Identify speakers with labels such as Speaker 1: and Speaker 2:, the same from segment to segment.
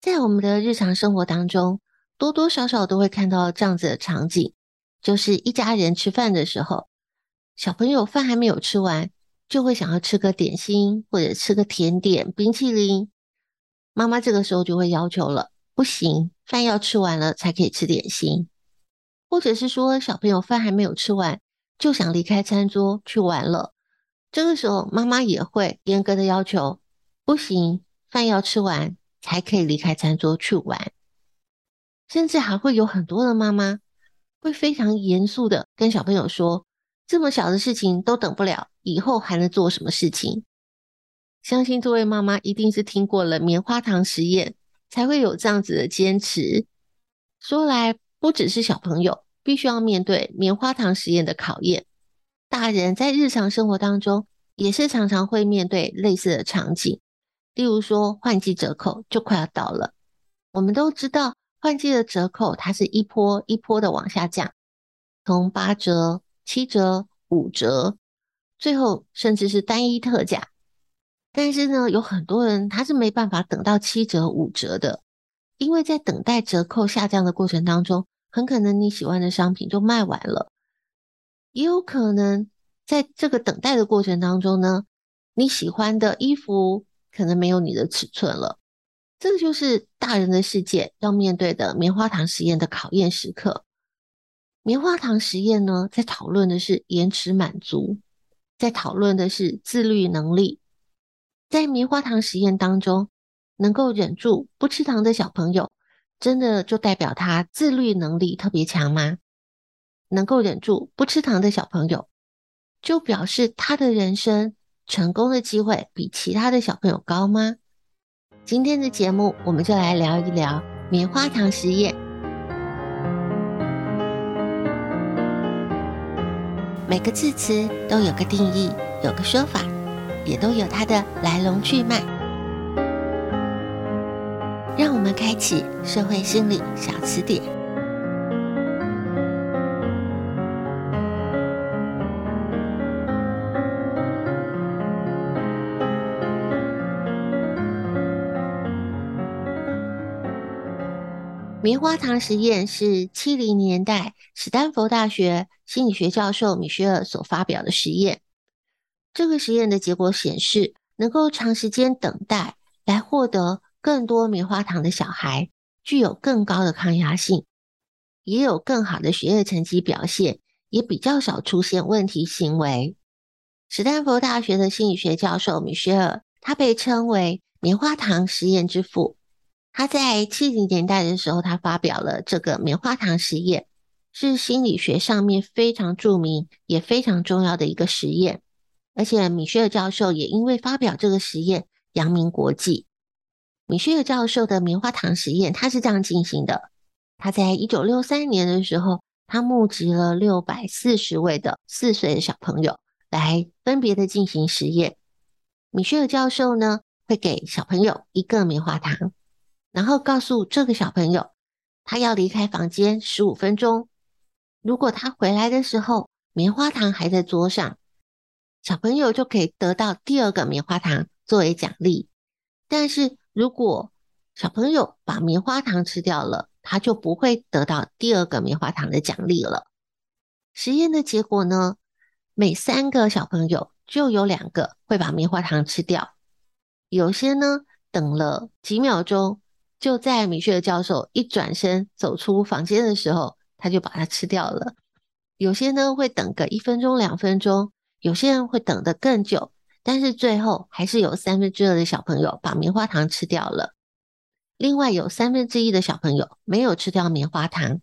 Speaker 1: 在我们的日常生活当中，多多少少都会看到这样子的场景，就是一家人吃饭的时候，小朋友饭还没有吃完，就会想要吃个点心或者吃个甜点、冰淇淋。妈妈这个时候就会要求了，不行，饭要吃完了才可以吃点心，或者是说小朋友饭还没有吃完。就想离开餐桌去玩了，这个时候妈妈也会严格的要求，不行，饭要吃完才可以离开餐桌去玩。甚至还会有很多的妈妈会非常严肃的跟小朋友说，这么小的事情都等不了，以后还能做什么事情？相信这位妈妈一定是听过了棉花糖实验，才会有这样子的坚持。说来不只是小朋友。必须要面对棉花糖实验的考验，大人在日常生活当中也是常常会面对类似的场景。例如说，换季折扣就快要到了，我们都知道换季的折扣它是一波一波的往下降，从八折、七折、五折，最后甚至是单一特价。但是呢，有很多人他是没办法等到七折、五折的，因为在等待折扣下降的过程当中。很可能你喜欢的商品就卖完了，也有可能在这个等待的过程当中呢，你喜欢的衣服可能没有你的尺寸了。这个就是大人的世界要面对的棉花糖实验的考验时刻。棉花糖实验呢，在讨论的是延迟满足，在讨论的是自律能力。在棉花糖实验当中，能够忍住不吃糖的小朋友。真的就代表他自律能力特别强吗？能够忍住不吃糖的小朋友，就表示他的人生成功的机会比其他的小朋友高吗？今天的节目，我们就来聊一聊棉花糖实验。每个字词都有个定义，有个说法，也都有它的来龙去脉。让我们开启社会心理小词典。棉花糖实验是七零年代史丹佛大学心理学教授米歇尔所发表的实验。这个实验的结果显示，能够长时间等待来获得。更多棉花糖的小孩具有更高的抗压性，也有更好的学业成绩表现，也比较少出现问题行为。史丹佛大学的心理学教授米歇尔，他被称为“棉花糖实验之父”。他在七零年代的时候，他发表了这个棉花糖实验，是心理学上面非常著名也非常重要的一个实验。而且米歇尔教授也因为发表这个实验，扬名国际。米歇尔教授的棉花糖实验，他是这样进行的：他在一九六三年的时候，他募集了六百四十位的四岁的小朋友来分别的进行实验。米歇尔教授呢，会给小朋友一个棉花糖，然后告诉这个小朋友，他要离开房间十五分钟。如果他回来的时候，棉花糖还在桌上，小朋友就可以得到第二个棉花糖作为奖励。但是如果小朋友把棉花糖吃掉了，他就不会得到第二个棉花糖的奖励了。实验的结果呢？每三个小朋友就有两个会把棉花糖吃掉。有些呢，等了几秒钟，就在米歇尔教授一转身走出房间的时候，他就把它吃掉了。有些呢，会等个一分钟、两分钟，有些人会等得更久，但是最后还是有三分之二的小朋友把棉花糖吃掉了。另外有三分之一的小朋友没有吃掉棉花糖，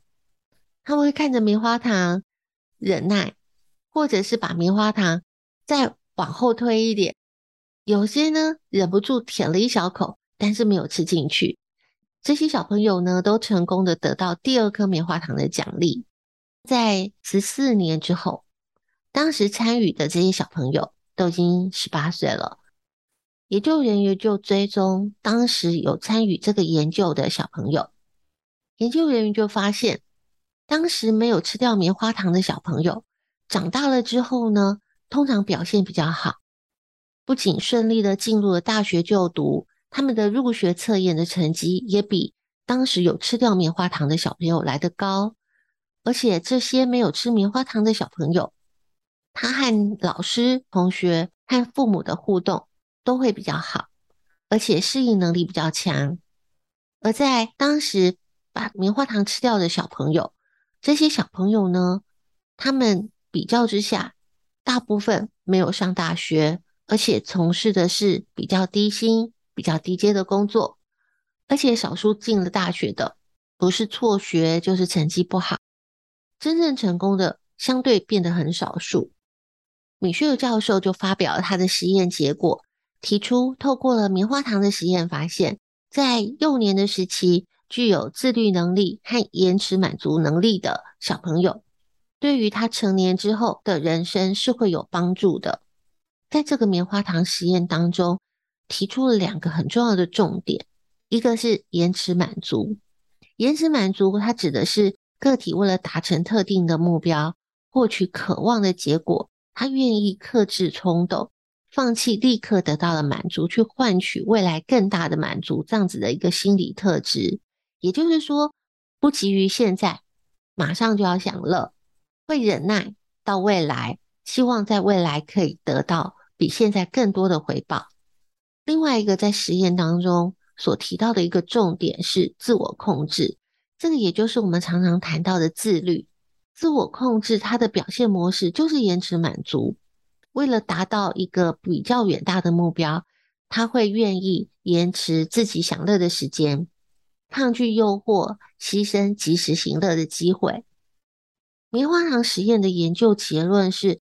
Speaker 1: 他们会看着棉花糖忍耐，或者是把棉花糖再往后推一点。有些呢，忍不住舔了一小口，但是没有吃进去。这些小朋友呢，都成功的得到第二颗棉花糖的奖励。在十四年之后，当时参与的这些小朋友都已经十八岁了。研究人员就追踪当时有参与这个研究的小朋友，研究人员就发现，当时没有吃掉棉花糖的小朋友，长大了之后呢，通常表现比较好。不仅顺利的进入了大学就读，他们的入学测验的成绩也比当时有吃掉棉花糖的小朋友来得高。而且这些没有吃棉花糖的小朋友，他和老师、同学和父母的互动都会比较好，而且适应能力比较强。而在当时把棉花糖吃掉的小朋友，这些小朋友呢，他们比较之下，大部分没有上大学。而且从事的是比较低薪、比较低阶的工作，而且少数进了大学的，不是辍学就是成绩不好，真正成功的相对变得很少数。米歇尔教授就发表了他的实验结果，提出透过了棉花糖的实验，发现，在幼年的时期具有自律能力和延迟满足能力的小朋友，对于他成年之后的人生是会有帮助的。在这个棉花糖实验当中，提出了两个很重要的重点，一个是延迟满足。延迟满足，它指的是个体为了达成特定的目标，获取渴望的结果，他愿意克制冲动，放弃立刻得到的满足，去换取未来更大的满足，这样子的一个心理特质。也就是说，不急于现在，马上就要享乐，会忍耐到未来，希望在未来可以得到。比现在更多的回报。另外一个在实验当中所提到的一个重点是自我控制，这个也就是我们常常谈到的自律。自我控制它的表现模式就是延迟满足，为了达到一个比较远大的目标，他会愿意延迟自己享乐的时间，抗拒诱惑，牺牲及时行乐的机会。棉花糖实验的研究结论是，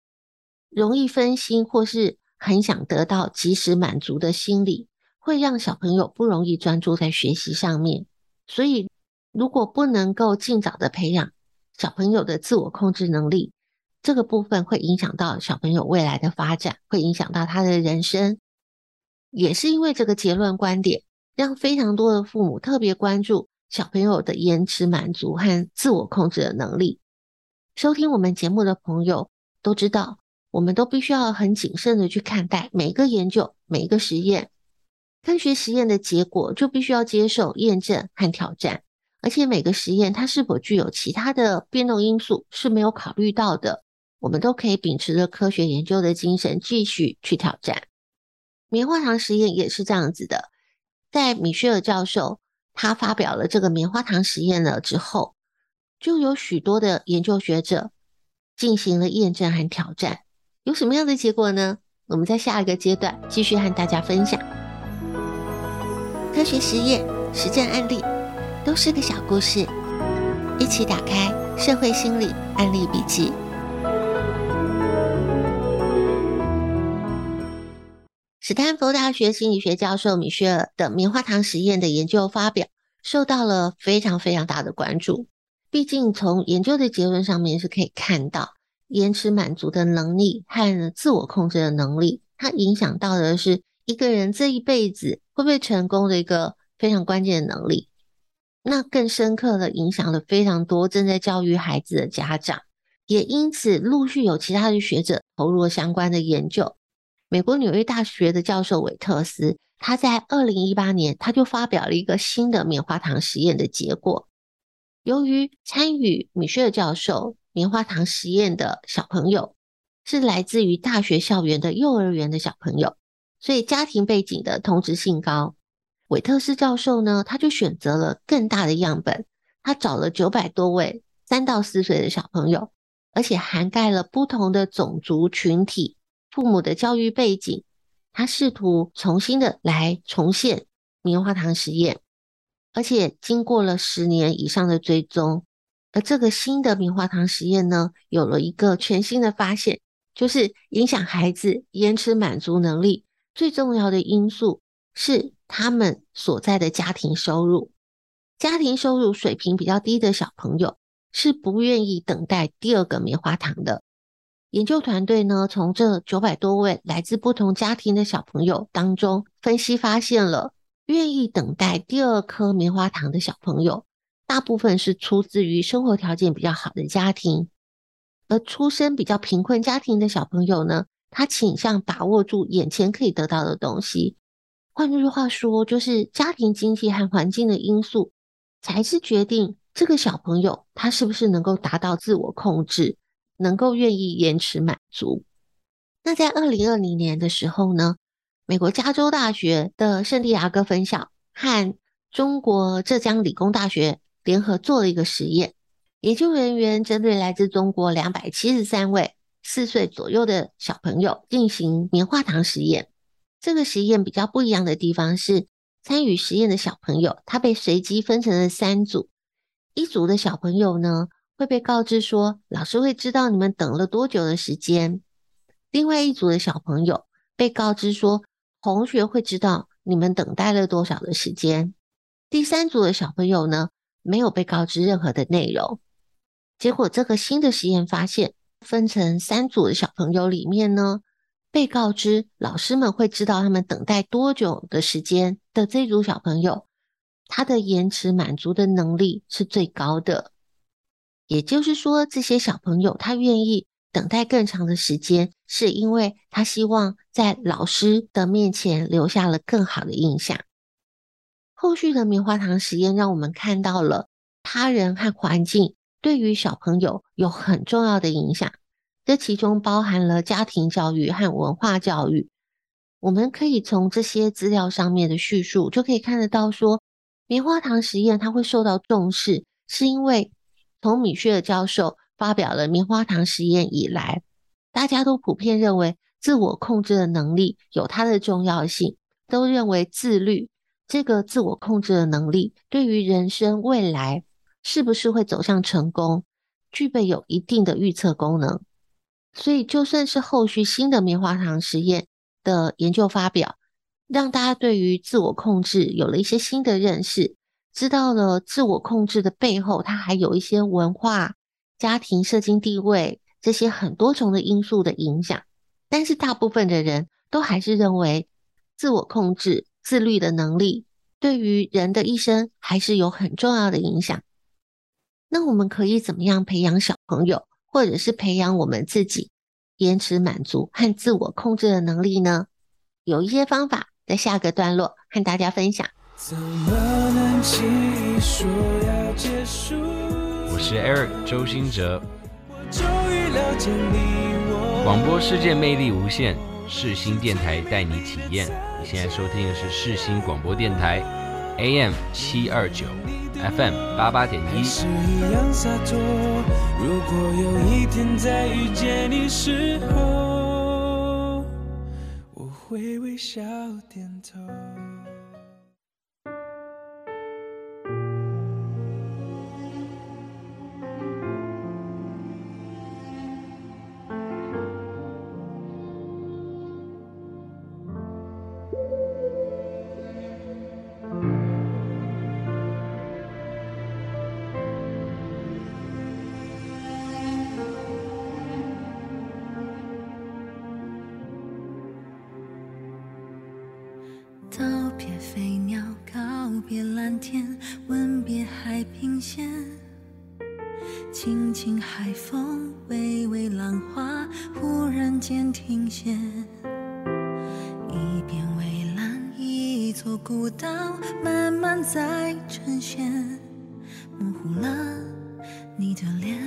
Speaker 1: 容易分心或是很想得到及时满足的心理，会让小朋友不容易专注在学习上面。所以，如果不能够尽早的培养小朋友的自我控制能力，这个部分会影响到小朋友未来的发展，会影响到他的人生。也是因为这个结论观点，让非常多的父母特别关注小朋友的延迟满足和自我控制的能力。收听我们节目的朋友都知道。我们都必须要很谨慎的去看待每一个研究、每一个实验。科学实验的结果就必须要接受验证和挑战，而且每个实验它是否具有其他的变动因素是没有考虑到的。我们都可以秉持着科学研究的精神继续去挑战。棉花糖实验也是这样子的，在米歇尔教授他发表了这个棉花糖实验了之后，就有许多的研究学者进行了验证和挑战。有什么样的结果呢？我们在下一个阶段继续和大家分享。科学实验、实战案例都是个小故事，一起打开《社会心理案例笔记》。史丹佛大学心理学教授米歇尔的棉花糖实验的研究发表，受到了非常非常大的关注。毕竟从研究的结论上面是可以看到。延迟满足的能力和自我控制的能力，它影响到的是一个人这一辈子会不会成功的一个非常关键的能力。那更深刻的影响了非常多正在教育孩子的家长，也因此陆续有其他的学者投入了相关的研究。美国纽约大学的教授韦特斯，他在二零一八年他就发表了一个新的棉花糖实验的结果。由于参与米歇尔教授棉花糖实验的小朋友是来自于大学校园的幼儿园的小朋友，所以家庭背景的同质性高。韦特斯教授呢，他就选择了更大的样本，他找了九百多位三到四岁的小朋友，而且涵盖了不同的种族群体、父母的教育背景。他试图重新的来重现棉花糖实验，而且经过了十年以上的追踪，而这个新的棉花糖实验呢，有了一个全新的发现，就是影响孩子延迟满足能力最重要的因素是他们所在的家庭收入。家庭收入水平比较低的小朋友是不愿意等待第二个棉花糖的。研究团队呢，从这九百多位来自不同家庭的小朋友当中分析，发现了愿意等待第二颗棉花糖的小朋友，大部分是出自于生活条件比较好的家庭，而出身比较贫困家庭的小朋友呢，他倾向把握住眼前可以得到的东西。换句话说，就是家庭经济和环境的因素，才是决定这个小朋友他是不是能够达到自我控制。能够愿意延迟满足。那在二零二零年的时候呢，美国加州大学的圣地亚哥分校和中国浙江理工大学联合做了一个实验。研究人员针对来自中国两百七十三位四岁左右的小朋友进行棉花糖实验。这个实验比较不一样的地方是，参与实验的小朋友他被随机分成了三组，一组的小朋友呢，会被告知说，老师会知道你们等了多久的时间。另外一组的小朋友被告知说，同学会知道你们等待了多少的时间。第三组的小朋友呢，没有被告知任何的内容。结果，这个新的实验发现，分成三组的小朋友里面呢，被告知老师们会知道他们等待多久的时间的这组小朋友，他的延迟满足的能力是最高的。也就是说，这些小朋友他愿意等待更长的时间，是因为他希望在老师的面前留下了更好的印象。后续的棉花糖实验让我们看到了他人和环境对于小朋友有很重要的影响，这其中包含了家庭教育和文化教育。我们可以从这些资料上面的叙述就可以看得到说，棉花糖实验它会受到重视，是因为。从米歇尔教授发表了棉花糖实验以来，大家都普遍认为自我控制的能力有它的重要性，都认为自律这个自我控制的能力对于人生未来是不是会走向成功，具备有一定的预测功能。所以，就算是后续新的棉花糖实验的研究发表，让大家对于自我控制有了一些新的认识。知道了自我控制的背后，它还有一些文化、家庭、社经地位这些很多重的因素的影响。但是大部分的人都还是认为，自我控制、自律的能力对于人的一生还是有很重要的影响。那我们可以怎么样培养小朋友，或者是培养我们自己延迟满足和自我控制的能力呢？有一些方法，在下个段落和大家分享。怎么能轻易说要结束？我是 Eric 周兴哲。广播世界魅力无限，世新电台带你体验。现在收听的是世新广播电台，AM 七二九，FM 八八点一。是一样洒脱如果有一天再遇见你时候，我会微笑
Speaker 2: 点头。然间停歇。一片蔚蓝，一座孤岛，慢慢在呈现，模糊了你的脸，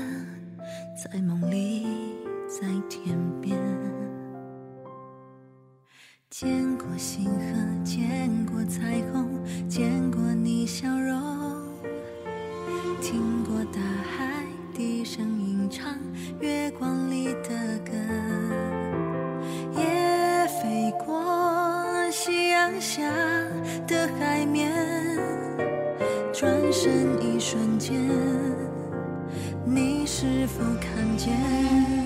Speaker 2: 在梦里，在天边。见过星河，见过彩虹，见过你笑容，听过大海低声吟唱月光里的歌，下的海面，转身一瞬间，你是否看见？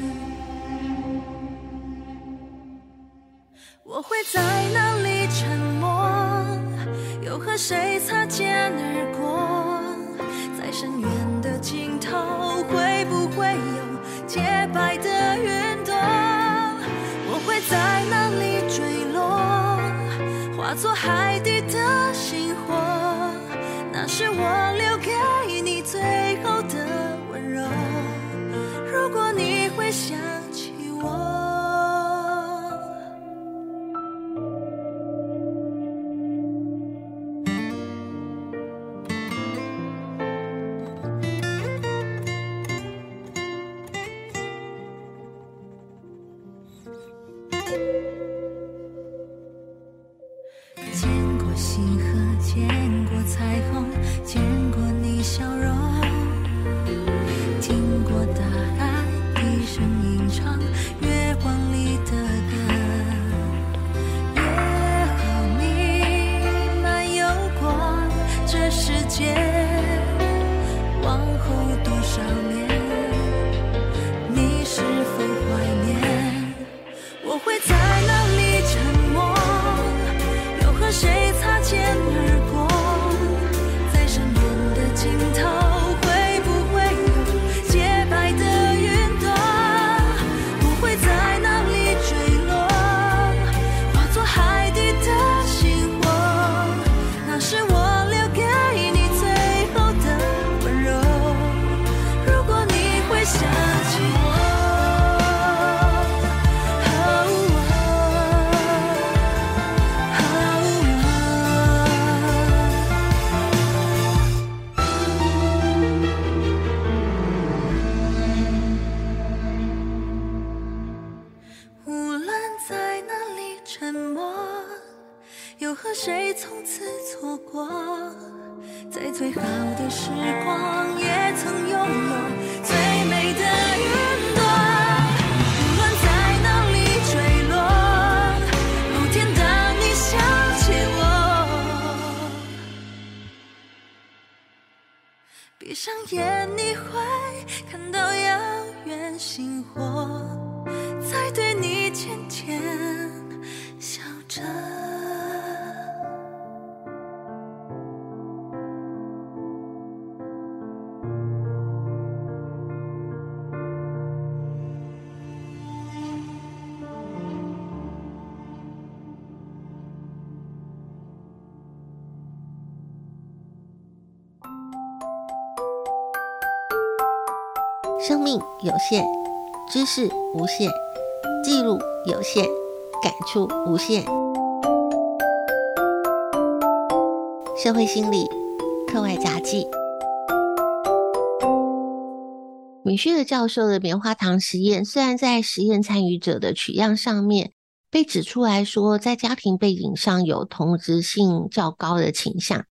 Speaker 2: 做？海底的星火？那是我
Speaker 1: 生命有限，知识无限，记录有限，感触无限。社会心理课外杂记。米歇尔教授的棉花糖实验，虽然在实验参与者的取样上面被指出来说，在家庭背景上有同质性较高的倾向，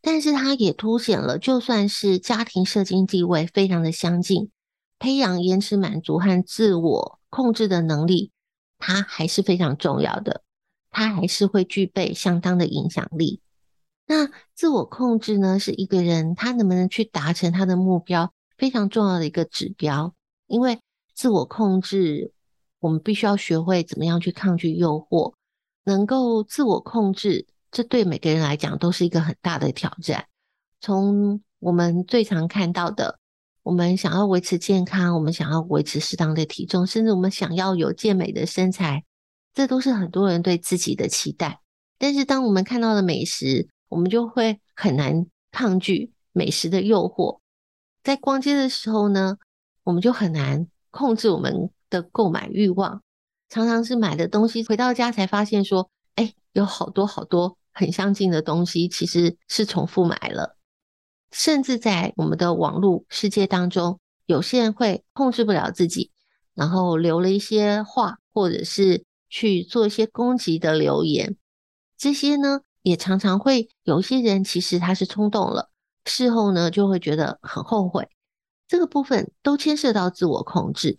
Speaker 1: 但是它也凸显了，就算是家庭社经地位非常的相近。培养延迟满足和自我控制的能力，它还是非常重要的，它还是会具备相当的影响力。那自我控制呢，是一个人他能不能去达成他的目标非常重要的一个指标。因为自我控制，我们必须要学会怎么样去抗拒诱惑，能够自我控制，这对每个人来讲都是一个很大的挑战。从我们最常看到的。我们想要维持健康，我们想要维持适当的体重，甚至我们想要有健美的身材，这都是很多人对自己的期待。但是，当我们看到了美食，我们就会很难抗拒美食的诱惑。在逛街的时候呢，我们就很难控制我们的购买欲望，常常是买的东西回到家才发现说，哎，有好多好多很相近的东西，其实是重复买了。甚至在我们的网络世界当中，有些人会控制不了自己，然后留了一些话，或者是去做一些攻击的留言。这些呢，也常常会有一些人其实他是冲动了，事后呢就会觉得很后悔。这个部分都牵涉到自我控制，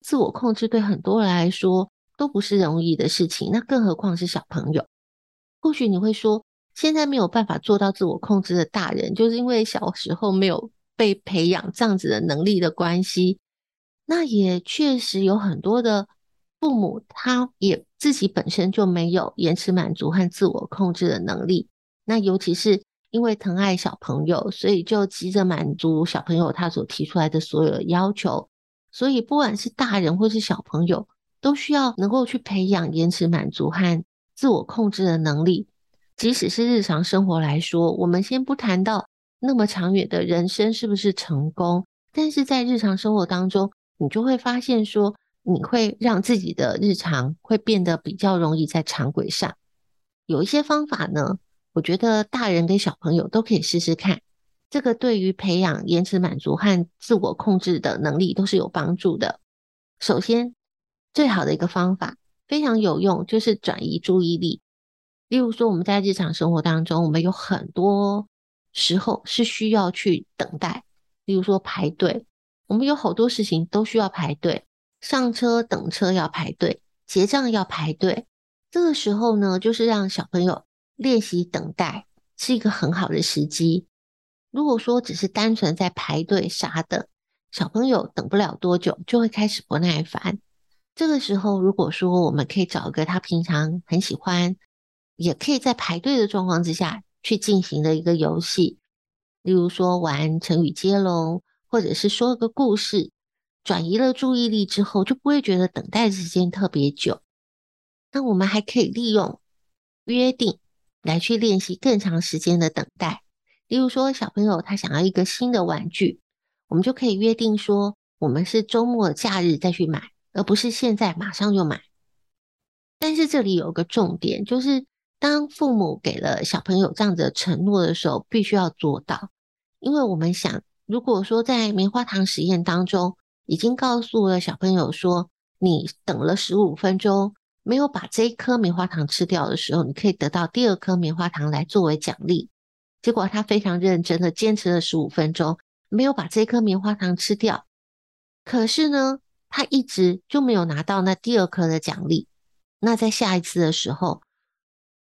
Speaker 1: 自我控制对很多人来说都不是容易的事情，那更何况是小朋友。或许你会说，现在没有办法做到自我控制的大人，就是因为小时候没有被培养这样子的能力的关系。那也确实有很多的父母，他也自己本身就没有延迟满足和自我控制的能力。那尤其是因为疼爱小朋友，所以就急着满足小朋友他所提出来的所有的要求。所以不管是大人或是小朋友，都需要能够去培养延迟满足和自我控制的能力。即使是日常生活来说，我们先不谈到那么长远的人生是不是成功，但是在日常生活当中，你就会发现说，你会让自己的日常会变得比较容易在常轨上。有一些方法呢，我觉得大人跟小朋友都可以试试看，这个对于培养延迟满足和自我控制的能力都是有帮助的。首先，最好的一个方法非常有用，就是转移注意力。例如说，我们在日常生活当中，我们有很多时候是需要去等待。例如说排队，我们有好多事情都需要排队，上车等车要排队，结账要排队。这个时候呢，就是让小朋友练习等待，是一个很好的时机。如果说只是单纯在排队傻等，小朋友等不了多久就会开始不耐烦。这个时候，如果说我们可以找一个他平常很喜欢。也可以在排队的状况之下去进行的一个游戏，例如说玩成语接龙，或者是说个故事，转移了注意力之后，就不会觉得等待时间特别久。那我们还可以利用约定来去练习更长时间的等待。例如说，小朋友他想要一个新的玩具，我们就可以约定说，我们是周末假日再去买，而不是现在马上就买。但是这里有个重点，就是。当父母给了小朋友这样的承诺的时候，必须要做到，因为我们想，如果说在棉花糖实验当中，已经告诉了小朋友说，你等了十五分钟没有把这一颗棉花糖吃掉的时候，你可以得到第二颗棉花糖来作为奖励。结果他非常认真的坚持了十五分钟，没有把这颗棉花糖吃掉，可是呢，他一直就没有拿到那第二颗的奖励。那在下一次的时候，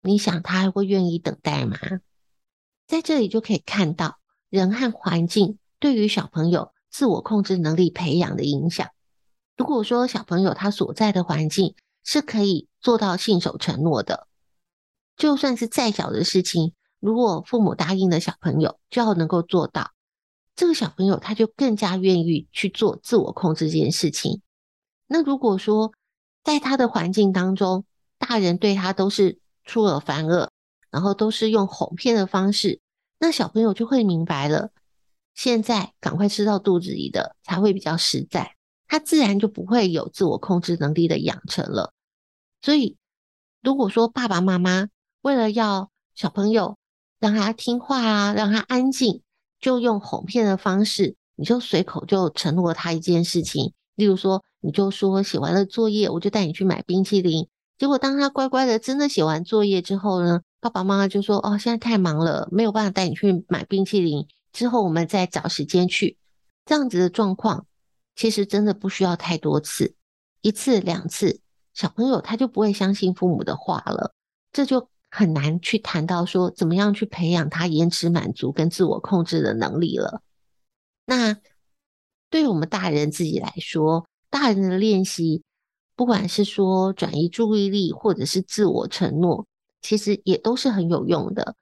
Speaker 1: 你想他还会愿意等待吗？在这里就可以看到人和环境对于小朋友自我控制能力培养的影响。如果说小朋友他所在的环境是可以做到信守承诺的，就算是再小的事情，如果父母答应了小朋友，就要能够做到，这个小朋友他就更加愿意去做自我控制这件事情。那如果说在他的环境当中，大人对他都是出尔反尔，然后都是用哄骗的方式，那小朋友就会明白了。现在赶快吃到肚子里的才会比较实在，他自然就不会有自我控制能力的养成了。所以，如果说爸爸妈妈为了要小朋友让他听话啊，让他安静，就用哄骗的方式，你就随口就承诺他一件事情，例如说，你就说写完了作业，我就带你去买冰淇淋。结果，当他乖乖的真的写完作业之后呢，爸爸妈妈就说：“哦，现在太忙了，没有办法带你去买冰淇淋。之后我们再找时间去。”这样子的状况，其实真的不需要太多次，一次两次，小朋友他就不会相信父母的话了。这就很难去谈到说怎么样去培养他延迟满足跟自我控制的能力了。那对于我们大人自己来说，大人的练习。不管是说转移注意力，或者是自我承诺，其实也都是很有用的。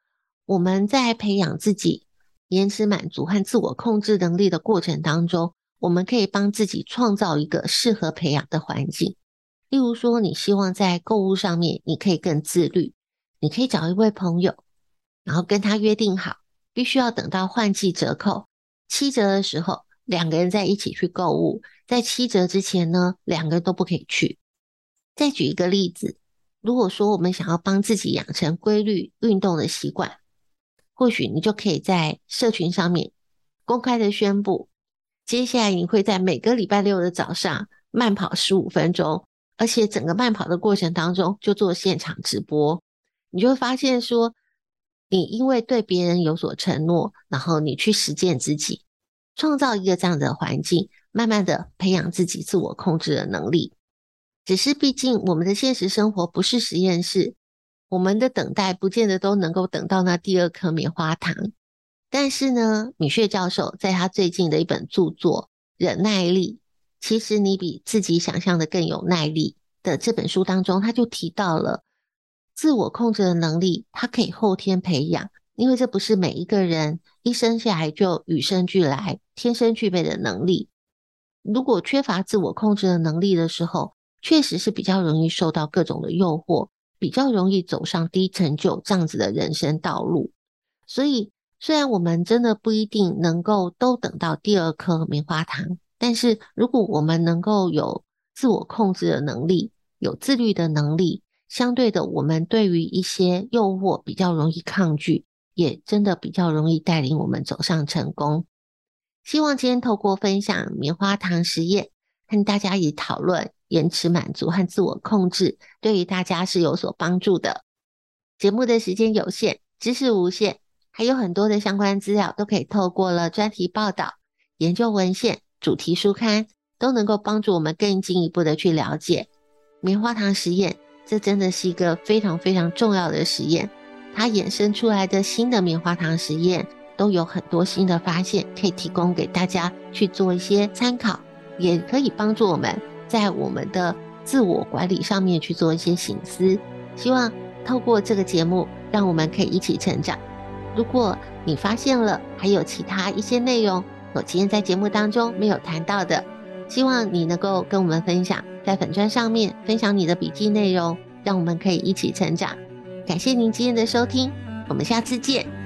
Speaker 1: 我们在培养自己延迟满足和自我控制能力的过程当中，我们可以帮自己创造一个适合培养的环境。例如说，你希望在购物上面你可以更自律，你可以找一位朋友，然后跟他约定好，必须要等到换季折扣，七折的时候，两个人在一起去购物，在七折之前呢，两个人都不可以去。再举一个例子，如果说我们想要帮自己养成规律运动的习惯，或许你就可以在社群上面公开的宣布，接下来你会在每个礼拜六的早上慢跑十五分钟，而且整个慢跑的过程当中就做现场直播，你就会发现说，你因为对别人有所承诺，然后你去实践自己，创造一个这样的环境，慢慢的培养自己自我控制的能力。只是毕竟我们的现实生活不是实验室，我们的等待不见得都能够等到那第二颗棉花糖。但是呢，米歇教授在他最近的一本著作《忍耐力》，其实你比自己想象的更有耐力的这本书当中，他就提到了。自我控制的能力，它可以后天培养，因为这不是每一个人一生下来就与生俱来、天生具备的能力。如果缺乏自我控制的能力的时候，确实是比较容易受到各种的诱惑，比较容易走上低成就这样子的人生道路。所以，虽然我们真的不一定能够都等到第二颗棉花糖，但是如果我们能够有自我控制的能力，有自律的能力。相对的，我们对于一些诱惑比较容易抗拒，也真的比较容易带领我们走上成功。希望今天透过分享棉花糖实验，和大家以讨论延迟满足和自我控制，对于大家是有所帮助的。节目的时间有限，知识无限，还有很多的相关资料都可以透过了专题报道、研究文献、主题书刊，都能够帮助我们更进一步的去了解棉花糖实验。这真的是一个非常非常重要的实验，它衍生出来的新的棉花糖实验都有很多新的发现，可以提供给大家去做一些参考，也可以帮助我们在我们的自我管理上面去做一些省思。希望透过这个节目，让我们可以一起成长。如果你发现了还有其他一些内容，我今天在节目当中没有谈到的，希望你能够跟我们分享。在粉砖上面分享你的笔记内容，让我们可以一起成长。感谢您今天的收听，我们下次见。